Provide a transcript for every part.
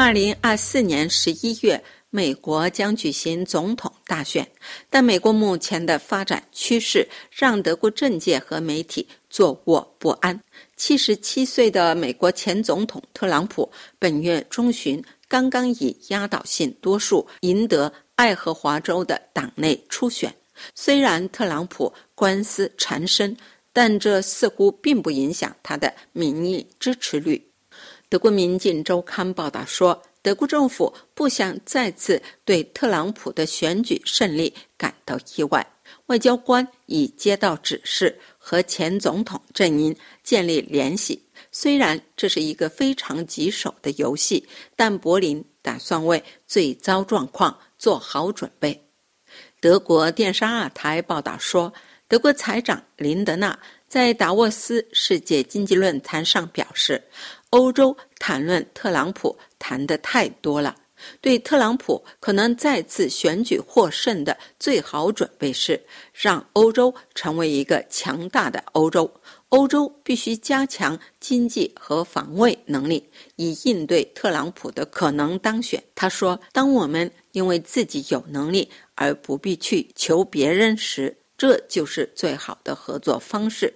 二零二四年十一月，美国将举行总统大选，但美国目前的发展趋势让德国政界和媒体坐卧不安。七十七岁的美国前总统特朗普本月中旬刚刚以压倒性多数赢得爱荷华州的党内初选。虽然特朗普官司缠身，但这似乎并不影响他的民意支持率。德国《民进周刊》报道说，德国政府不想再次对特朗普的选举胜利感到意外。外交官已接到指示，和前总统阵营建立联系。虽然这是一个非常棘手的游戏，但柏林打算为最糟状况做好准备。德国电视二台报道说，德国财长林德纳在达沃斯世界经济论坛上表示。欧洲谈论特朗普谈的太多了，对特朗普可能再次选举获胜的最好准备是让欧洲成为一个强大的欧洲。欧洲必须加强经济和防卫能力，以应对特朗普的可能当选。他说：“当我们因为自己有能力而不必去求别人时，这就是最好的合作方式。”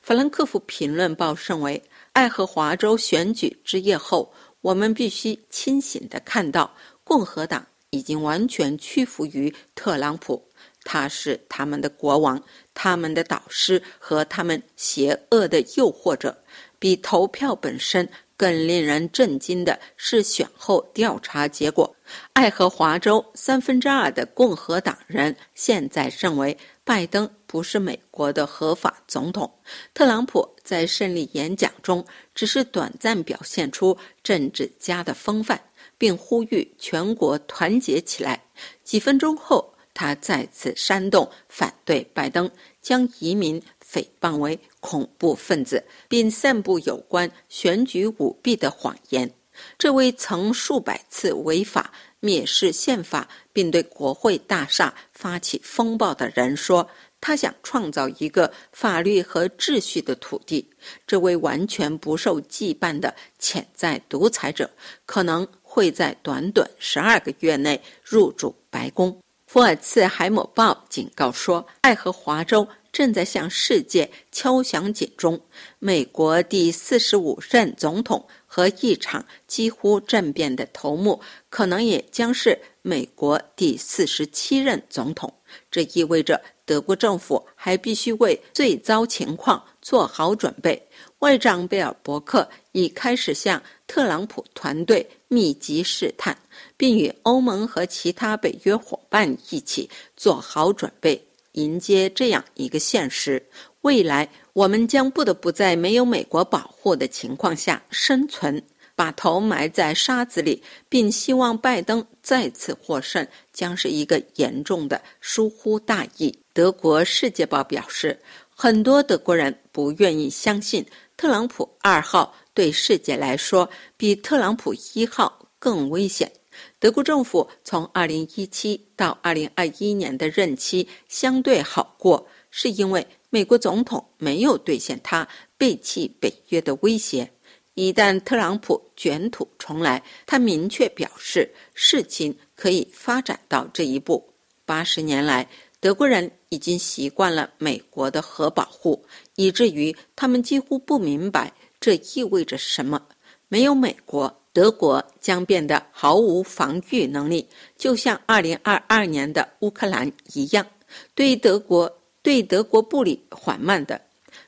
法兰克福评论报认为。爱荷华州选举之夜后，我们必须清醒地看到，共和党已经完全屈服于特朗普。他是他们的国王，他们的导师和他们邪恶的诱惑者。比投票本身更令人震惊的是选后调查结果：爱荷华州三分之二的共和党人现在认为。拜登不是美国的合法总统。特朗普在胜利演讲中只是短暂表现出政治家的风范，并呼吁全国团结起来。几分钟后，他再次煽动反对拜登，将移民诽谤为恐怖分子，并散布有关选举舞弊的谎言。这位曾数百次违法。蔑视宪法并对国会大厦发起风暴的人说：“他想创造一个法律和秩序的土地。”这位完全不受羁绊的潜在独裁者可能会在短短十二个月内入主白宫。福尔茨海姆报警告说：“爱荷华州正在向世界敲响警钟。”美国第四十五任总统。和一场几乎政变的头目，可能也将是美国第四十七任总统。这意味着德国政府还必须为最糟情况做好准备。外长贝尔伯克已开始向特朗普团队密集试探，并与欧盟和其他北约伙伴一起做好准备，迎接这样一个现实：未来。我们将不得不在没有美国保护的情况下生存，把头埋在沙子里，并希望拜登再次获胜，将是一个严重的疏忽大意。德国《世界报》表示，很多德国人不愿意相信特朗普二号对世界来说比特朗普一号更危险。德国政府从2017到2021年的任期相对好过，是因为。美国总统没有兑现他背弃北约的威胁。一旦特朗普卷土重来，他明确表示事情可以发展到这一步。八十年来，德国人已经习惯了美国的核保护，以至于他们几乎不明白这意味着什么。没有美国，德国将变得毫无防御能力，就像二零二二年的乌克兰一样。对德国。对德国不利缓慢的，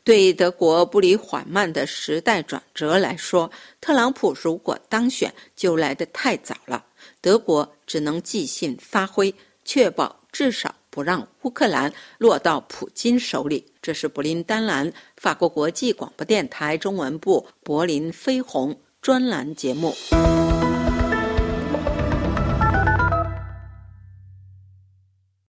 对德国步履缓慢的时代转折来说，特朗普如果当选就来得太早了。德国只能即兴发挥，确保至少不让乌克兰落到普京手里。这是布林丹兰，法国国际广播电台中文部柏林飞鸿专栏节目。